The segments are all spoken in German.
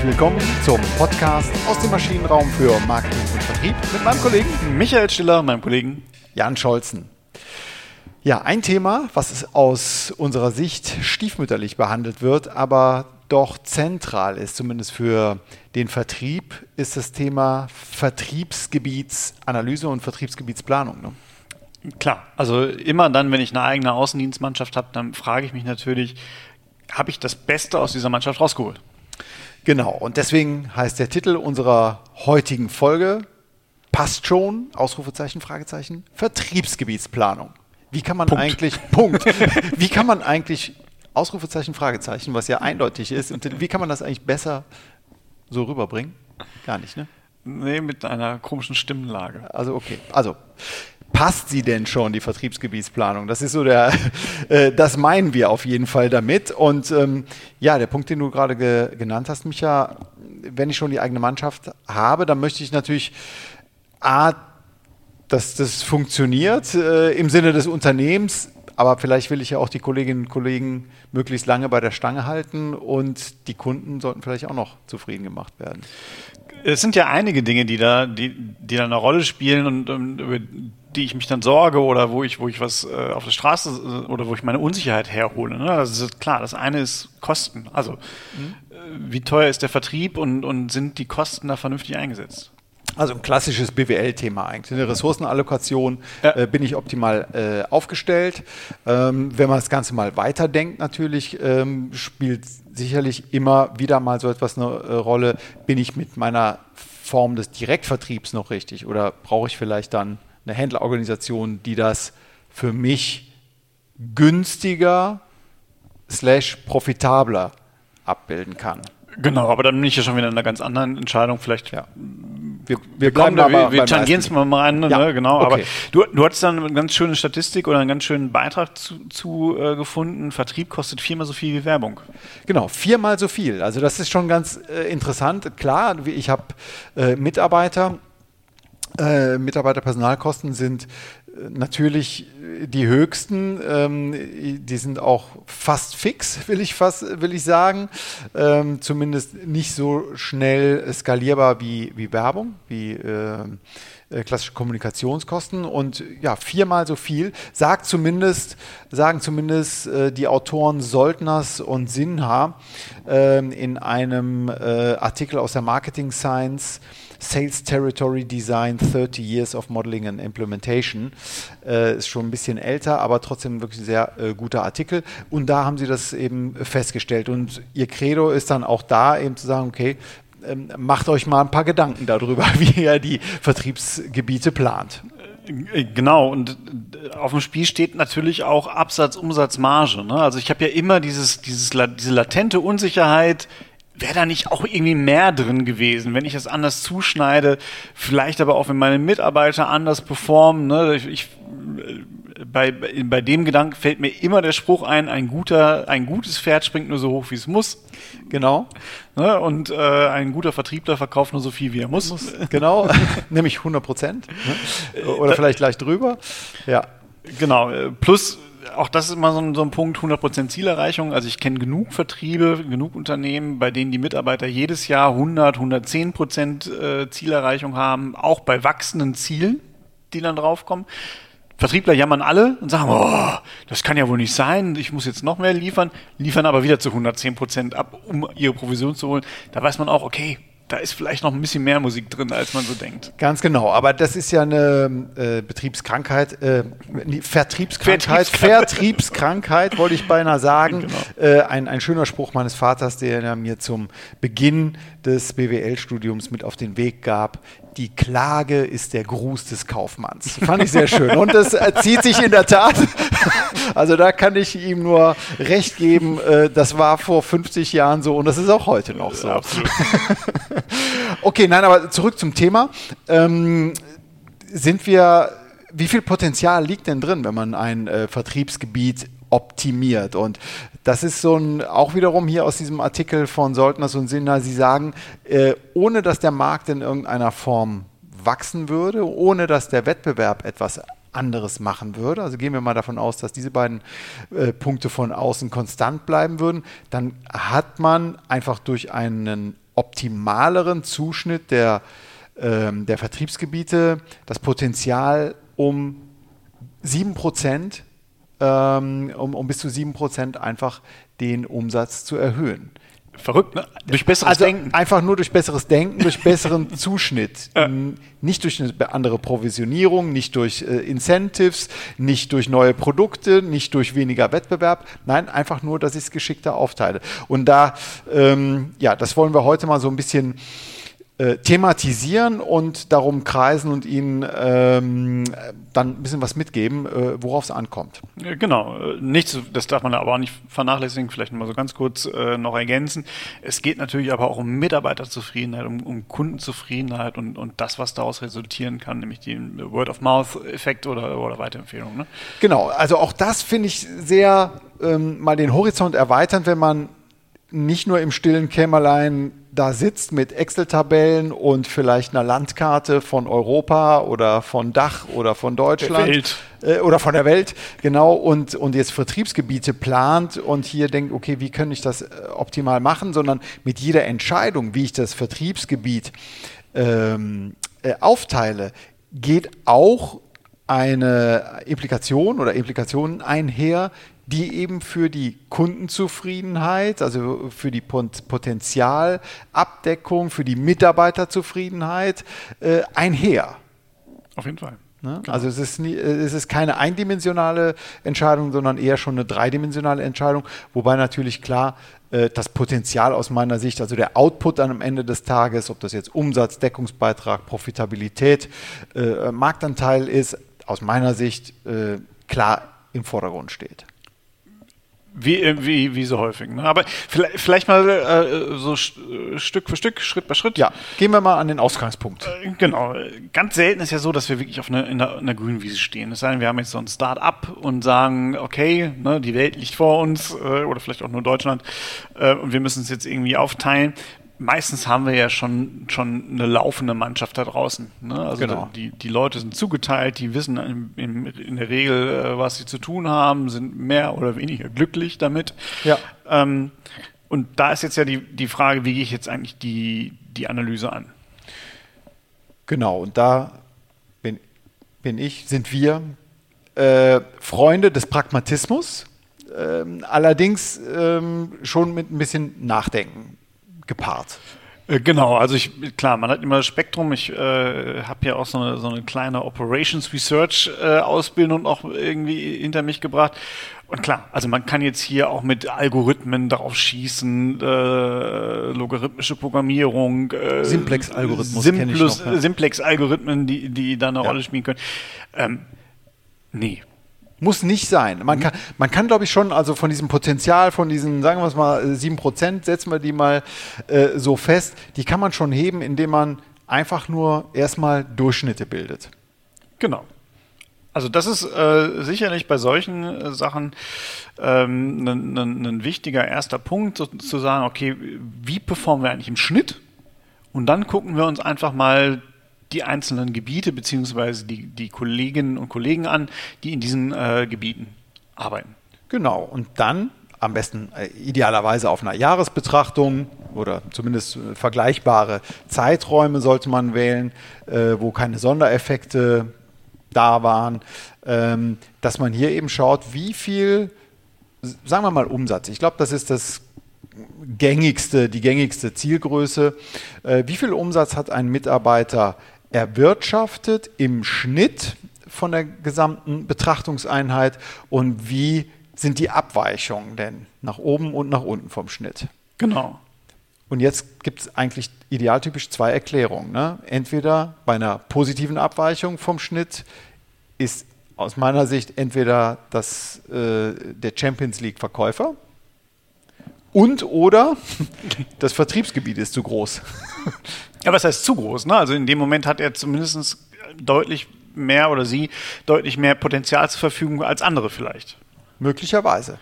herzlich willkommen zum Podcast aus dem Maschinenraum für Marketing und Vertrieb mit meinem Kollegen Michael Stiller, meinem Kollegen Jan Scholzen. Ja, ein Thema, was aus unserer Sicht stiefmütterlich behandelt wird, aber doch zentral ist, zumindest für den Vertrieb, ist das Thema Vertriebsgebietsanalyse und Vertriebsgebietsplanung. Ne? Klar, also immer dann, wenn ich eine eigene Außendienstmannschaft habe, dann frage ich mich natürlich, habe ich das Beste aus dieser Mannschaft rausgeholt? Genau, und deswegen heißt der Titel unserer heutigen Folge passt schon, Ausrufezeichen, Fragezeichen, Vertriebsgebietsplanung. Wie kann man Punkt. eigentlich, Punkt, wie kann man eigentlich, Ausrufezeichen, Fragezeichen, was ja eindeutig ist, und wie kann man das eigentlich besser so rüberbringen? Gar nicht, ne? Nee, mit einer komischen Stimmenlage. Also okay, also passt sie denn schon, die Vertriebsgebietsplanung? Das ist so der, äh, das meinen wir auf jeden Fall damit. Und ähm, ja, der Punkt, den du gerade ge genannt hast, Micha, wenn ich schon die eigene Mannschaft habe, dann möchte ich natürlich A, dass das funktioniert äh, im Sinne des Unternehmens, aber vielleicht will ich ja auch die Kolleginnen und Kollegen möglichst lange bei der Stange halten und die Kunden sollten vielleicht auch noch zufrieden gemacht werden. Es sind ja einige Dinge, die da, die, die da eine Rolle spielen und, und über die ich mich dann sorge oder wo ich, wo ich was äh, auf der Straße äh, oder wo ich meine Unsicherheit herhole. Ne? Das ist klar. Das eine ist Kosten. Also, mhm. äh, wie teuer ist der Vertrieb und, und sind die Kosten da vernünftig eingesetzt? Also ein klassisches BWL-Thema eigentlich. In der Ressourcenallokation ja. äh, bin ich optimal äh, aufgestellt. Ähm, wenn man das Ganze mal weiterdenkt, natürlich ähm, spielt sicherlich immer wieder mal so etwas eine äh, Rolle. Bin ich mit meiner Form des Direktvertriebs noch richtig oder brauche ich vielleicht dann eine Händlerorganisation, die das für mich günstiger slash profitabler abbilden kann. Genau, aber dann bin ich ja schon wieder in einer ganz anderen Entscheidung. Vielleicht ja. Wir, wir, bleiben da, wir, wir tangieren es mal rein, ne? ja. genau. Okay. Aber du, du hattest dann eine ganz schöne Statistik oder einen ganz schönen Beitrag zu, zu äh, gefunden. Vertrieb kostet viermal so viel wie Werbung. Genau, viermal so viel. Also das ist schon ganz äh, interessant. Klar, ich habe äh, Mitarbeiter, äh, Mitarbeiterpersonalkosten sind natürlich die höchsten. Ähm, die sind auch fast fix, will ich fast, will ich sagen. Ähm, zumindest nicht so schnell skalierbar wie, wie Werbung, wie äh, äh klassische Kommunikationskosten und ja, viermal so viel, sagt zumindest, sagen zumindest äh, die Autoren Soldners und Sinha äh, in einem äh, Artikel aus der Marketing Science Sales Territory Design 30 Years of Modeling and Implementation. Äh, ist schon ein bisschen älter, aber trotzdem wirklich ein sehr äh, guter Artikel. Und da haben sie das eben festgestellt. Und ihr Credo ist dann auch da eben zu sagen, okay, ähm, macht euch mal ein paar Gedanken darüber, wie ihr die Vertriebsgebiete plant. Äh, genau, und äh, auf dem Spiel steht natürlich auch Absatz, Umsatz, Marge. Ne? Also ich habe ja immer dieses, dieses, diese latente Unsicherheit, wäre da nicht auch irgendwie mehr drin gewesen, wenn ich es anders zuschneide, vielleicht aber auch, wenn meine Mitarbeiter anders performen. Ne? Ich, ich, bei, bei dem Gedanken fällt mir immer der Spruch ein, ein, guter, ein gutes Pferd springt nur so hoch, wie es muss. Genau. Ne? Und äh, ein guter Vertriebler verkauft nur so viel, wie er muss. muss. Genau, nämlich 100 Prozent. Ne? Oder vielleicht gleich drüber. Ja. Genau. Plus auch das ist immer so ein, so ein Punkt, 100% Zielerreichung. Also ich kenne genug Vertriebe, genug Unternehmen, bei denen die Mitarbeiter jedes Jahr 100, 110% äh, Zielerreichung haben, auch bei wachsenden Zielen, die dann draufkommen. Vertriebler jammern alle und sagen, oh, das kann ja wohl nicht sein, ich muss jetzt noch mehr liefern, liefern aber wieder zu 110% ab, um ihre Provision zu holen. Da weiß man auch, okay, da ist vielleicht noch ein bisschen mehr Musik drin, als man so denkt. Ganz genau, aber das ist ja eine äh, Betriebskrankheit, äh, Vertriebskrankheit, Vertriebskrankheit, wollte ich beinahe sagen. Genau. Äh, ein, ein schöner Spruch meines Vaters, der er mir zum Beginn des BWL-Studiums mit auf den Weg gab die Klage ist der Gruß des Kaufmanns. Fand ich sehr schön. Und das zieht sich in der Tat. Also da kann ich ihm nur recht geben. Äh, das war vor 50 Jahren so und das ist auch heute noch so. Absolut. Okay, nein, aber zurück zum Thema. Ähm, sind wir, wie viel Potenzial liegt denn drin, wenn man ein äh, Vertriebsgebiet optimiert. Und das ist so ein, auch wiederum hier aus diesem Artikel von Soldners und Sinner, sie sagen, äh, ohne dass der Markt in irgendeiner Form wachsen würde, ohne dass der Wettbewerb etwas anderes machen würde, also gehen wir mal davon aus, dass diese beiden äh, Punkte von außen konstant bleiben würden, dann hat man einfach durch einen optimaleren Zuschnitt der, ähm, der Vertriebsgebiete das Potenzial um 7%, ähm, um, um bis zu 7% einfach den Umsatz zu erhöhen. Verrückt, ne? Durch besseres also Denken. Einfach nur durch besseres Denken, durch besseren Zuschnitt. Ja. Nicht durch eine andere Provisionierung, nicht durch äh, Incentives, nicht durch neue Produkte, nicht durch weniger Wettbewerb. Nein, einfach nur, dass ich es geschickter aufteile. Und da, ähm, ja, das wollen wir heute mal so ein bisschen äh, thematisieren und darum kreisen und ihnen ähm, dann ein bisschen was mitgeben, äh, worauf es ankommt. Genau, äh, nichts, das darf man aber auch nicht vernachlässigen, vielleicht mal so ganz kurz äh, noch ergänzen. Es geht natürlich aber auch um Mitarbeiterzufriedenheit, um, um Kundenzufriedenheit und, und das, was daraus resultieren kann, nämlich den Word-of-Mouth-Effekt oder, oder Weiterempfehlung. Ne? Genau, also auch das finde ich sehr ähm, mal den Horizont erweitern, wenn man nicht nur im stillen Kämmerlein da sitzt mit Excel-Tabellen und vielleicht einer Landkarte von Europa oder von Dach oder von Deutschland Welt. Äh, oder von der Welt, genau, und, und jetzt Vertriebsgebiete plant und hier denkt, okay, wie kann ich das äh, optimal machen, sondern mit jeder Entscheidung, wie ich das Vertriebsgebiet ähm, äh, aufteile, geht auch eine Implikation oder Implikationen einher, die eben für die Kundenzufriedenheit, also für die Potenzialabdeckung, für die Mitarbeiterzufriedenheit äh, einher. Auf jeden Fall. Ne? Genau. Also es ist, nie, es ist keine eindimensionale Entscheidung, sondern eher schon eine dreidimensionale Entscheidung, wobei natürlich klar äh, das Potenzial aus meiner Sicht, also der Output dann am Ende des Tages, ob das jetzt Umsatz, Deckungsbeitrag, Profitabilität, äh, Marktanteil ist, aus meiner Sicht äh, klar im Vordergrund steht. Wie, äh, wie, wie so häufig. Ne? Aber vielleicht, vielleicht mal äh, so Stück für Stück, Schritt bei Schritt. Ja, gehen wir mal an den Ausgangspunkt. Äh, genau. Ganz selten ist ja so, dass wir wirklich auf einer, in einer, einer grünen Wiese stehen. Es sei denn, wir haben jetzt so ein Start-up und sagen, okay, ne, die Welt liegt vor uns äh, oder vielleicht auch nur Deutschland äh, und wir müssen es jetzt irgendwie aufteilen meistens haben wir ja schon, schon eine laufende Mannschaft da draußen. Ne? Also genau. die, die Leute sind zugeteilt, die wissen in, in, in der Regel, äh, was sie zu tun haben, sind mehr oder weniger glücklich damit. Ja. Ähm, und da ist jetzt ja die, die Frage, wie gehe ich jetzt eigentlich die, die Analyse an? Genau, und da bin, bin ich, sind wir äh, Freunde des Pragmatismus, ähm, allerdings ähm, schon mit ein bisschen Nachdenken gepaart. Äh, genau, also ich, klar, man hat immer das Spektrum. Ich äh, habe ja auch so eine, so eine kleine Operations Research äh, Ausbildung auch irgendwie hinter mich gebracht. Und klar, also man kann jetzt hier auch mit Algorithmen drauf schießen, äh, logarithmische Programmierung, äh, Simplex-Algorithmus, ja. Simplex-Algorithmen, die, die da eine ja. Rolle spielen können. Ähm, nee, muss nicht sein. Man mhm. kann, man kann glaube ich, schon, also von diesem Potenzial, von diesen, sagen wir es mal, 7%, setzen wir die mal äh, so fest, die kann man schon heben, indem man einfach nur erstmal Durchschnitte bildet. Genau. Also das ist äh, sicherlich bei solchen äh, Sachen ein ähm, wichtiger erster Punkt, so, zu sagen, okay, wie performen wir eigentlich im Schnitt? Und dann gucken wir uns einfach mal die einzelnen Gebiete beziehungsweise die, die Kolleginnen und Kollegen an, die in diesen äh, Gebieten arbeiten. Genau, und dann am besten äh, idealerweise auf einer Jahresbetrachtung oder zumindest äh, vergleichbare Zeiträume sollte man wählen, äh, wo keine Sondereffekte da waren, ähm, dass man hier eben schaut, wie viel, sagen wir mal Umsatz. Ich glaube, das ist das gängigste, die gängigste Zielgröße. Äh, wie viel Umsatz hat ein Mitarbeiter erwirtschaftet im Schnitt von der gesamten Betrachtungseinheit und wie sind die Abweichungen denn nach oben und nach unten vom Schnitt? Genau. Und jetzt gibt es eigentlich idealtypisch zwei Erklärungen. Ne? Entweder bei einer positiven Abweichung vom Schnitt ist aus meiner Sicht entweder das, äh, der Champions League Verkäufer und oder das Vertriebsgebiet ist zu groß. Ja, was heißt zu groß? Ne? Also in dem Moment hat er zumindest deutlich mehr oder sie deutlich mehr Potenzial zur Verfügung als andere vielleicht. Möglicherweise.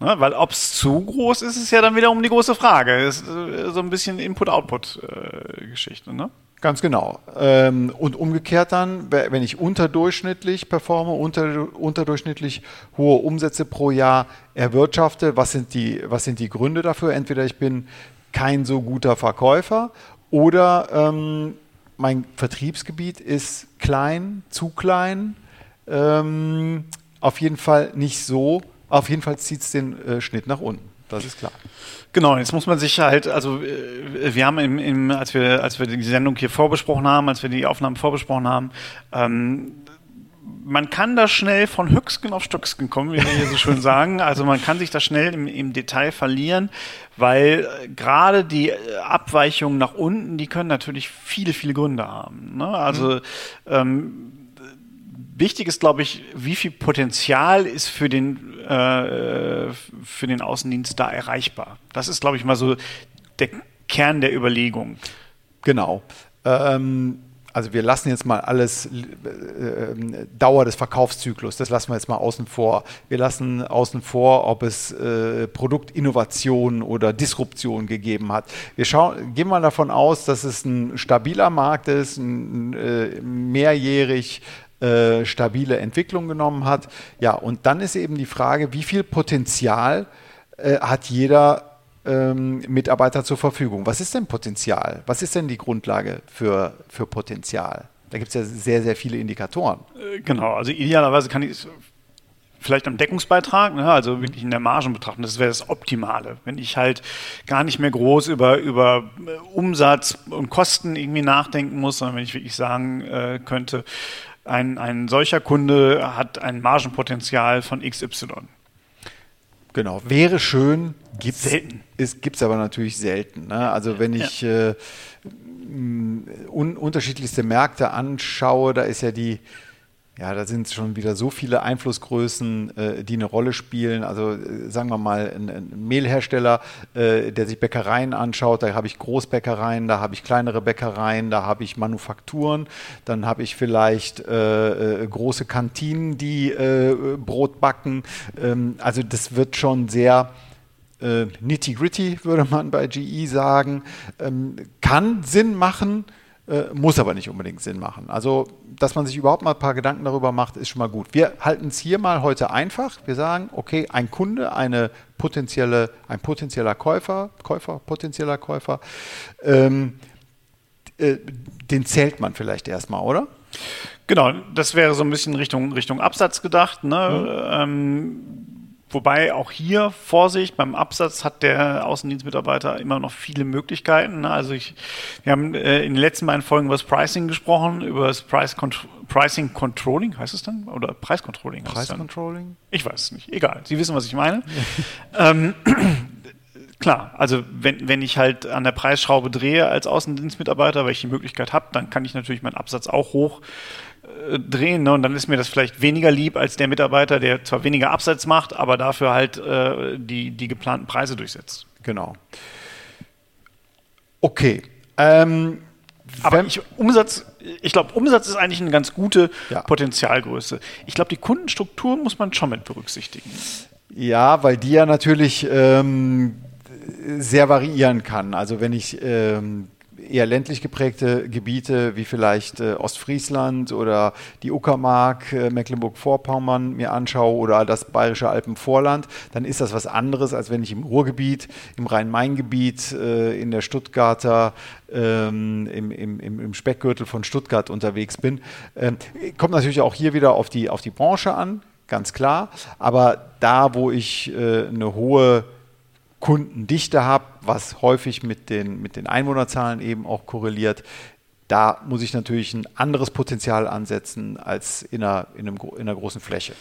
Ne? Weil ob es zu groß ist, ist ja dann wiederum die große Frage. ist äh, so ein bisschen Input-Output-Geschichte. Äh, ne? Ganz genau. Ähm, und umgekehrt dann, wenn ich unterdurchschnittlich performe, unter, unterdurchschnittlich hohe Umsätze pro Jahr erwirtschafte, was sind, die, was sind die Gründe dafür? Entweder ich bin kein so guter Verkäufer oder ähm, mein Vertriebsgebiet ist klein, zu klein, ähm, auf jeden Fall nicht so, auf jeden Fall zieht es den äh, Schnitt nach unten. Das ist klar. Genau, jetzt muss man sich halt, also äh, wir haben im, im, als wir, als wir die Sendung hier vorbesprochen haben, als wir die Aufnahmen vorbesprochen haben, ähm, man kann da schnell von Höchsken auf Stöcksken kommen, wie wir hier so schön sagen. Also man kann sich da schnell im, im Detail verlieren, weil äh, gerade die äh, Abweichungen nach unten, die können natürlich viele, viele Gründe haben. Ne? Also mhm. ähm, wichtig ist, glaube ich, wie viel Potenzial ist für den, äh, für den Außendienst da erreichbar. Das ist, glaube ich, mal so der Kern der Überlegung. Genau. Ähm also wir lassen jetzt mal alles äh, äh, Dauer des Verkaufszyklus, das lassen wir jetzt mal außen vor. Wir lassen außen vor, ob es äh, Produktinnovation oder Disruption gegeben hat. Wir schauen, gehen mal davon aus, dass es ein stabiler Markt ist, ein, äh, mehrjährig äh, stabile Entwicklung genommen hat. Ja, und dann ist eben die Frage, wie viel Potenzial äh, hat jeder ähm, Mitarbeiter zur Verfügung. Was ist denn Potenzial? Was ist denn die Grundlage für, für Potenzial? Da gibt es ja sehr, sehr viele Indikatoren. Äh, genau, also idealerweise kann ich vielleicht am Deckungsbeitrag, ne, also wirklich in der Margen betrachten, das wäre das Optimale. Wenn ich halt gar nicht mehr groß über, über äh, Umsatz und Kosten irgendwie nachdenken muss, sondern wenn ich wirklich sagen äh, könnte, ein, ein solcher Kunde hat ein Margenpotenzial von XY. Genau, wäre schön, gibt es. Gibt es aber natürlich selten. Ne? Also wenn ich ja. äh, un unterschiedlichste Märkte anschaue, da ist ja die, ja, da sind schon wieder so viele Einflussgrößen, äh, die eine Rolle spielen. Also äh, sagen wir mal, ein, ein Mehlhersteller, äh, der sich Bäckereien anschaut, da habe ich Großbäckereien, da habe ich kleinere Bäckereien, da habe ich Manufakturen, dann habe ich vielleicht äh, äh, große Kantinen, die äh, Brot backen. Ähm, also das wird schon sehr nitty-gritty, würde man bei GE sagen. Ähm, kann Sinn machen äh, muss aber nicht unbedingt Sinn machen. Also, dass man sich überhaupt mal ein paar Gedanken darüber macht, ist schon mal gut. Wir halten es hier mal heute einfach. Wir sagen, okay, ein Kunde, eine potenzielle, ein potenzieller Käufer, Käufer, potenzieller Käufer, ähm, äh, den zählt man vielleicht erstmal, oder? Genau, das wäre so ein bisschen Richtung, Richtung Absatz gedacht. Ne? Mhm. Ähm, Wobei auch hier Vorsicht, beim Absatz hat der Außendienstmitarbeiter immer noch viele Möglichkeiten. Ne? Also ich, wir haben äh, in den letzten beiden Folgen über das Pricing gesprochen, über das Price Contr Pricing Controlling, heißt es dann? Oder Preiscontrolling? Preiscontrolling? Ich weiß es nicht. Egal. Sie wissen, was ich meine. ähm, Klar, also wenn, wenn ich halt an der Preisschraube drehe als Außendienstmitarbeiter, weil ich die Möglichkeit habe, dann kann ich natürlich meinen Absatz auch hoch äh, drehen. Ne? Und dann ist mir das vielleicht weniger lieb als der Mitarbeiter, der zwar weniger Absatz macht, aber dafür halt äh, die, die geplanten Preise durchsetzt. Genau. Okay. Ähm, aber ich, Umsatz, ich glaube, Umsatz ist eigentlich eine ganz gute ja. Potenzialgröße. Ich glaube, die Kundenstruktur muss man schon mit berücksichtigen. Ja, weil die ja natürlich ähm, sehr variieren kann. Also wenn ich ähm, eher ländlich geprägte Gebiete wie vielleicht äh, Ostfriesland oder die Uckermark, äh, Mecklenburg-Vorpommern mir anschaue oder das bayerische Alpenvorland, dann ist das was anderes, als wenn ich im Ruhrgebiet, im Rhein-Main-Gebiet, äh, in der Stuttgarter, ähm, im, im, im, Speckgürtel von Stuttgart unterwegs bin. Ähm, kommt natürlich auch hier wieder auf die, auf die Branche an, ganz klar. Aber da, wo ich äh, eine hohe Kundendichte habe, was häufig mit den, mit den Einwohnerzahlen eben auch korreliert, da muss ich natürlich ein anderes Potenzial ansetzen als in einer, in einem, in einer großen Fläche.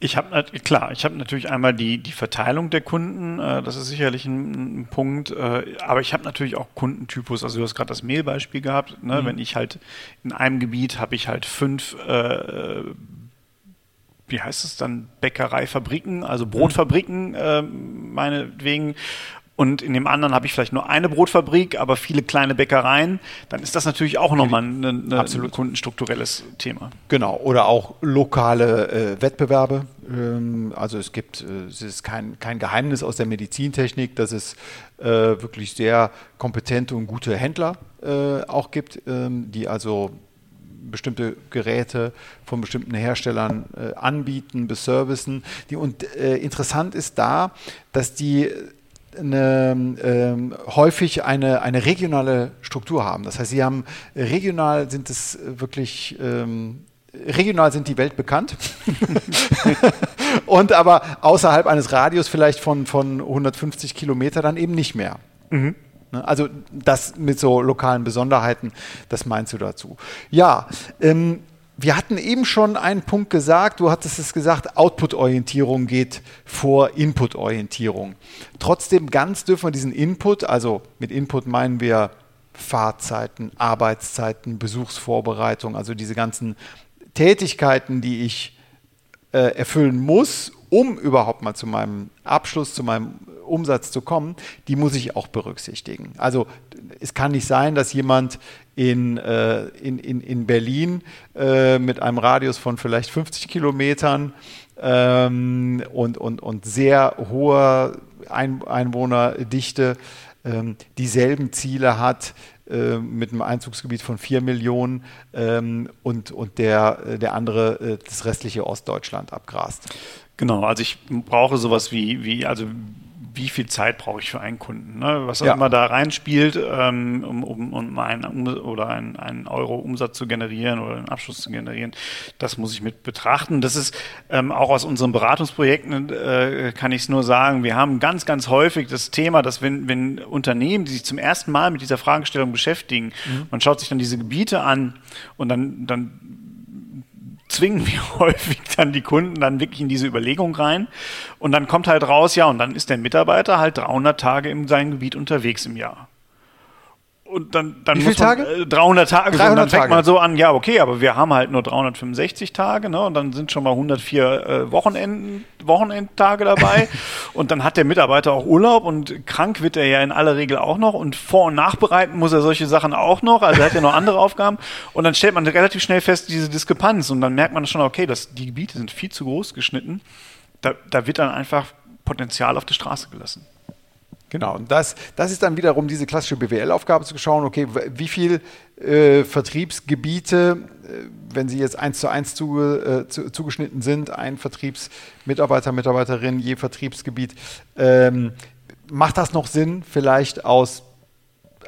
Ich habe klar, ich habe natürlich einmal die, die Verteilung der Kunden, äh, das ist sicherlich ein, ein Punkt, äh, aber ich habe natürlich auch Kundentypus, also du hast gerade das Mehlbeispiel gehabt, ne? mhm. wenn ich halt in einem Gebiet habe ich halt fünf äh, wie heißt es dann, Bäckereifabriken, also Brotfabriken, äh, meinetwegen. Und in dem anderen habe ich vielleicht nur eine Brotfabrik, aber viele kleine Bäckereien, dann ist das natürlich auch nochmal ein, ein kundenstrukturelles Thema. Genau, oder auch lokale äh, Wettbewerbe. Ähm, also es gibt, äh, es ist kein, kein Geheimnis aus der Medizintechnik, dass es äh, wirklich sehr kompetente und gute Händler äh, auch gibt, ähm, die also bestimmte Geräte von bestimmten Herstellern äh, anbieten, beservicen. Die, und äh, interessant ist da, dass die eine, ähm, häufig eine, eine regionale Struktur haben. Das heißt, sie haben regional sind es wirklich ähm, regional sind die Welt bekannt. und aber außerhalb eines Radius vielleicht von, von 150 Kilometer dann eben nicht mehr. Mhm. Ne, also das mit so lokalen Besonderheiten, das meinst du dazu. Ja, ähm, wir hatten eben schon einen Punkt gesagt, du hattest es gesagt, Output-Orientierung geht vor Input-Orientierung. Trotzdem ganz dürfen wir diesen Input, also mit Input meinen wir Fahrzeiten, Arbeitszeiten, Besuchsvorbereitung, also diese ganzen Tätigkeiten, die ich äh, erfüllen muss, um überhaupt mal zu meinem Abschluss, zu meinem Umsatz zu kommen, die muss ich auch berücksichtigen. Also es kann nicht sein, dass jemand in, äh, in, in, in Berlin äh, mit einem Radius von vielleicht 50 Kilometern ähm, und, und, und sehr hoher Ein Einwohnerdichte ähm, dieselben Ziele hat äh, mit einem Einzugsgebiet von 4 Millionen ähm, und, und der, äh, der andere äh, das restliche Ostdeutschland abgrast. Genau, also ich brauche sowas wie, wie also wie viel Zeit brauche ich für einen Kunden, ne? was ja. immer da reinspielt, ähm, um, um, um einen um, oder einen, einen Euro Umsatz zu generieren oder einen Abschluss zu generieren, das muss ich mit betrachten. Das ist ähm, auch aus unseren Beratungsprojekten äh, kann ich es nur sagen, wir haben ganz, ganz häufig das Thema, dass wenn, wenn Unternehmen, die sich zum ersten Mal mit dieser Fragestellung beschäftigen, mhm. man schaut sich dann diese Gebiete an und dann, dann zwingen wir häufig dann die Kunden dann wirklich in diese Überlegung rein. Und dann kommt halt raus, ja, und dann ist der Mitarbeiter halt 300 Tage in seinem Gebiet unterwegs im Jahr. Und dann, dann Wie viele Tage? Äh, 300 Tage. 300 und dann fängt Tage. man so an, ja, okay, aber wir haben halt nur 365 Tage, ne? Und dann sind schon mal 104 äh, Wochenenden, Wochenendtage dabei. und dann hat der Mitarbeiter auch Urlaub und krank wird er ja in aller Regel auch noch. Und vor- und nachbereiten muss er solche Sachen auch noch. Also er hat ja noch andere Aufgaben. Und dann stellt man relativ schnell fest, diese Diskrepanz. Und dann merkt man schon, okay, das, die Gebiete sind viel zu groß geschnitten. Da, da wird dann einfach Potenzial auf die Straße gelassen. Genau, und das, das ist dann wiederum diese klassische BWL-Aufgabe zu schauen, okay, wie viel äh, Vertriebsgebiete, äh, wenn sie jetzt eins zu eins zu, äh, zu, zugeschnitten sind, ein Vertriebsmitarbeiter, Mitarbeiterin je Vertriebsgebiet, ähm, macht das noch Sinn, vielleicht aus,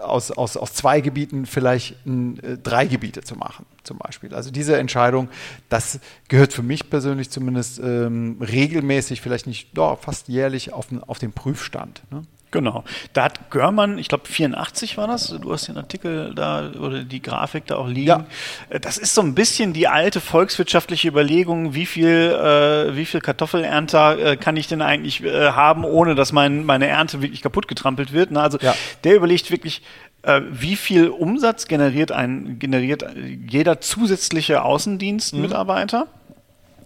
aus, aus, aus zwei Gebieten vielleicht äh, drei Gebiete zu machen, zum Beispiel. Also diese Entscheidung, das gehört für mich persönlich zumindest ähm, regelmäßig, vielleicht nicht, doch, fast jährlich auf, den- auf den Prüfstand. Ne? Genau. Da hat Görmann, ich glaube 84 war das, du hast den Artikel da oder die Grafik da auch liegen. Ja. Äh, Das ist so ein bisschen die alte volkswirtschaftliche Überlegung, wie viel, äh, wie viel Kartoffelernter äh, kann ich denn eigentlich äh, haben, ohne dass mein, meine Ernte wirklich kaputt getrampelt wird. Ne? Also Ja. der überlegt wirklich, äh, wie viel Umsatz generiert ein generiert jeder zusätzliche Außendienstmitarbeiter.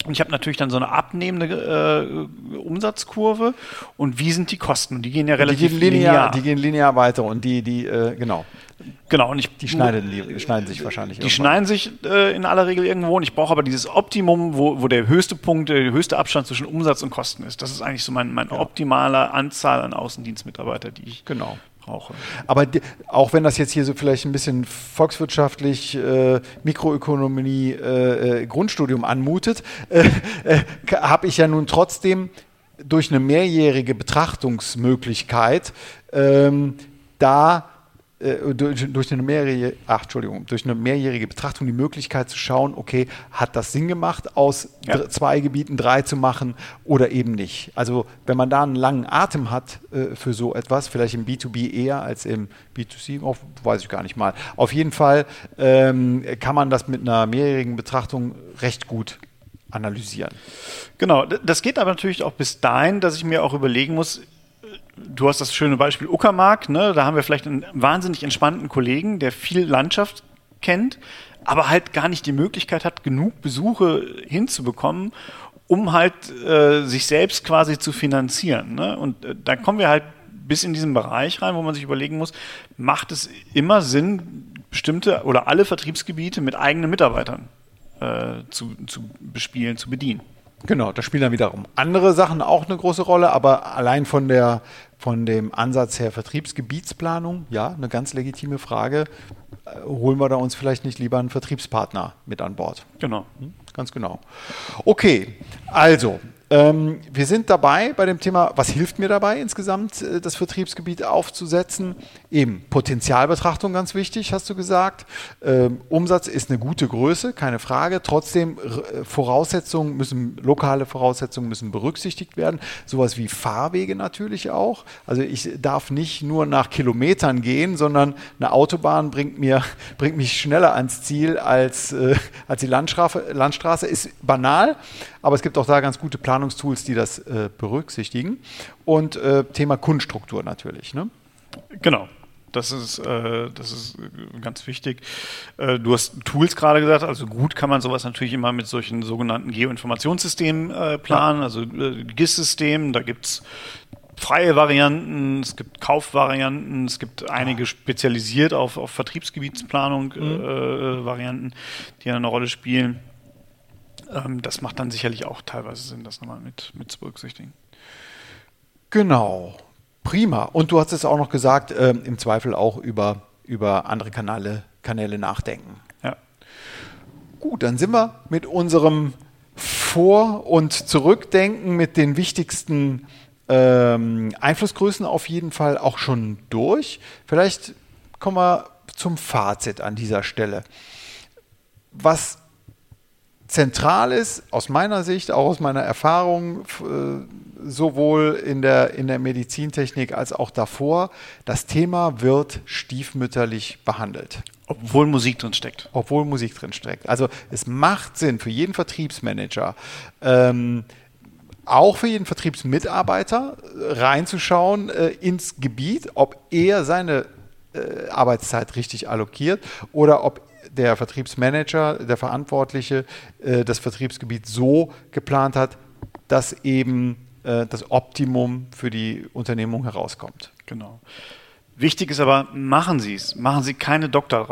Und ich habe natürlich dann so eine abnehmende äh, Umsatzkurve und wie sind die Kosten? Und die gehen ja Die relativ gehen linear, die gehen linear weiter und die, die, äh, genau, genau, und ich, die schneiden, die schneiden sich wahrscheinlich. die schneiden sich äh, in aller Regel irgendwo und ich brauche aber dieses Optimum, wo, wo der höchste Punkt, der höchste Abstand zwischen Umsatz und Kosten ist. Das ist eigentlich so mein, mein optimaler Anzahl an Außendienstmitarbeiter, die ich Genau. Brauche. Aber auch wenn das jetzt hier so vielleicht ein bisschen volkswirtschaftlich, äh, Mikroökonomie, äh, äh, Grundstudium anmutet, äh, äh, habe ich ja nun trotzdem durch eine mehrjährige Betrachtungsmöglichkeit ähm, da durch, durch eine mehrjährige, ach, Entschuldigung, durch eine mehrjährige Betrachtung die Möglichkeit zu schauen, okay, hat das Sinn gemacht, aus Ja. zwei Gebieten drei zu machen oder eben nicht. Also wenn man da einen langen Atem hat äh, für so etwas, vielleicht im B2B eher als im B2C, oh, weiß ich gar nicht mal. Auf jeden Fall ähm, kann man das mit einer mehrjährigen Betrachtung recht gut analysieren. Genau, das geht aber natürlich auch bis dahin, dass ich mir auch überlegen muss, äh, du hast das schöne Beispiel Uckermark, ne? da haben wir vielleicht einen wahnsinnig entspannten Kollegen, der viel Landschaft kennt, aber halt gar nicht die Möglichkeit hat, genug Besuche hinzubekommen, um halt äh, sich selbst quasi zu finanzieren. Ne? Und äh, da kommen wir halt bis in diesen Bereich rein, wo man sich überlegen muss, macht es immer Sinn, bestimmte oder alle Vertriebsgebiete mit eigenen Mitarbeitern äh, zu, zu bespielen, zu bedienen? Genau, da spielen dann wiederum andere Sachen auch eine große Rolle, aber allein von der von dem Ansatz her Vertriebsgebietsplanung, ja, eine ganz legitime Frage. Äh, holen wir da uns vielleicht nicht lieber einen Vertriebspartner mit an Bord? Genau. Hm, Ganz genau. Okay, also Ähm, wir sind dabei bei dem Thema, was hilft mir dabei insgesamt, äh, das Vertriebsgebiet aufzusetzen? Eben Potenzialbetrachtung ganz wichtig, hast du gesagt. Ähm, Umsatz ist eine gute Größe, keine Frage. Trotzdem äh, Voraussetzungen müssen, lokale Voraussetzungen müssen berücksichtigt werden. Sowas wie Fahrwege natürlich auch. Also ich darf nicht nur nach Kilometern gehen, sondern eine Autobahn bringt, mir, bringt mich schneller ans Ziel als, äh, als die Landstraße. Landstraße ist banal, aber es gibt auch da ganz gute Planungstools, die das äh, berücksichtigen. Und äh, Thema Kundenstruktur natürlich. Ne? Genau. Das ist, äh, das ist äh, ganz wichtig. Äh, du hast Tools gerade gesagt, also gut kann man sowas natürlich immer mit solchen sogenannten Geoinformationssystemen äh, planen, ja. also äh, GIS-Systemen, da gibt es freie Varianten, es gibt Kaufvarianten, es gibt einige spezialisiert auf, auf Vertriebsgebietsplanung mhm. Äh, Varianten, die eine Rolle spielen. Ähm, das macht dann sicherlich auch teilweise Sinn, das nochmal mit, mit zu berücksichtigen. Genau. Prima. Und du hast es auch noch gesagt, äh, im Zweifel auch über, über andere Kanäle, Kanäle nachdenken. Ja. Gut, dann sind wir mit unserem Vor- und Zurückdenken mit den wichtigsten ähm, Einflussgrößen auf jeden Fall auch schon durch. Vielleicht kommen wir zum Fazit an dieser Stelle. Was zentral ist, aus meiner Sicht, auch aus meiner Erfahrung, äh, sowohl in der, in der Medizintechnik als auch davor, das Thema wird stiefmütterlich behandelt. Obwohl Musik drin steckt. Obwohl Musik drin steckt. Also es macht Sinn für jeden Vertriebsmanager, ähm, auch für jeden Vertriebsmitarbeiter reinzuschauen äh, ins Gebiet, ob er seine äh, Arbeitszeit richtig allokiert oder ob der Vertriebsmanager, der Verantwortliche, äh, das Vertriebsgebiet so geplant hat, dass eben äh, das Optimum für die Unternehmung herauskommt. Genau. Wichtig ist aber, machen Sie es. Machen Sie keine Doktor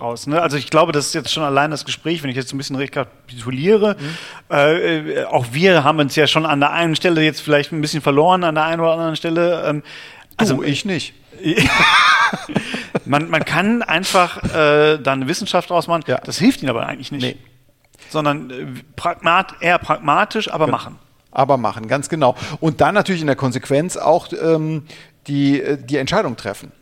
raus. Ne? Also ich glaube, das ist jetzt schon allein das Gespräch, wenn ich jetzt ein bisschen rekapituliere. Mhm. Äh, auch wir haben uns ja schon an der einen Stelle jetzt vielleicht ein bisschen verloren, an der einen oder anderen Stelle. Ähm, also du, ich nicht. man, man kann einfach äh, da eine Wissenschaft draus machen. Ja. Das hilft ihnen aber eigentlich nicht. Nee. Sondern äh, pragmat, eher pragmatisch, aber ja. machen. Aber machen, ganz genau. Und dann natürlich in der Konsequenz auch ähm, die, äh, die Entscheidung treffen.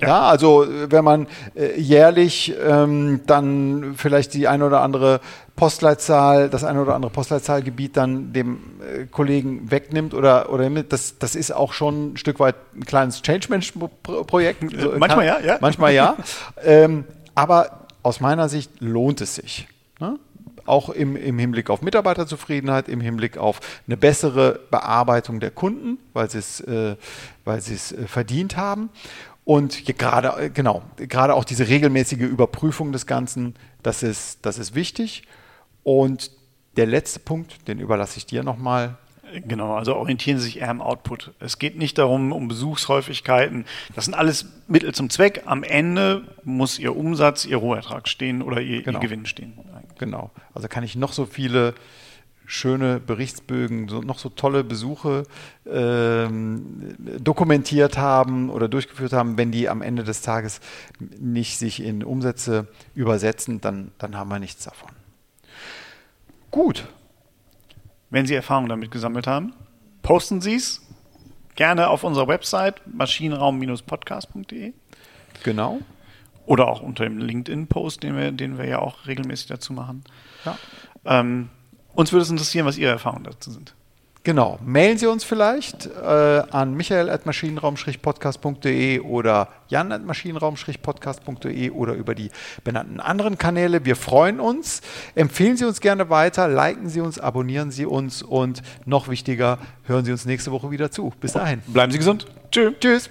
Ja. ja. also wenn man äh, jährlich ähm, dann vielleicht die eine oder andere Postleitzahl, das eine oder andere Postleitzahlgebiet dann dem äh, Kollegen wegnimmt oder, oder das, das ist auch schon ein Stück weit ein kleines Change-Management-Projekt. So, manchmal kann, ja, ja. Manchmal ja. ähm, aber aus meiner Sicht lohnt es sich. Ne? Auch im, im Hinblick auf Mitarbeiterzufriedenheit, im Hinblick auf eine bessere Bearbeitung der Kunden, weil sie es, äh, weil sie es äh, verdient haben. Und gerade, äh, genau, gerade auch diese regelmäßige Überprüfung des Ganzen, das ist, das ist wichtig. Und der letzte Punkt, den überlasse ich dir nochmal. Genau, also orientieren Sie sich eher am Output. Es geht nicht darum, um Besuchshäufigkeiten. Das sind alles Mittel zum Zweck. Am Ende muss Ihr Umsatz, Ihr Rohertrag stehen oder Ihr, genau. Ihr Gewinn stehen. Genau. Also kann ich noch so viele schöne Berichtsbögen, so, noch so tolle Besuche ähm, dokumentiert haben oder durchgeführt haben, wenn die am Ende des Tages nicht sich in Umsätze übersetzen, dann, dann haben wir nichts davon. Gut. Wenn Sie Erfahrungen damit gesammelt haben, posten Sie es gerne auf unserer Website maschinenraum-podcast.de. Genau. Oder auch unter dem LinkedIn-Post, den wir, den wir ja auch regelmäßig dazu machen. Ja. Ähm, uns würde es interessieren, was Ihre Erfahrungen dazu sind. Genau. Mailen Sie uns vielleicht äh, an michael.maschinenraum-podcast.de oder jan.maschinenraum-podcast.de oder über die benannten anderen Kanäle. Wir freuen uns. Empfehlen Sie uns gerne weiter, liken Sie uns, abonnieren Sie uns und noch wichtiger, hören Sie uns nächste Woche wieder zu. Bis dahin. Bleiben Sie gesund. Tschüss. Tschüss.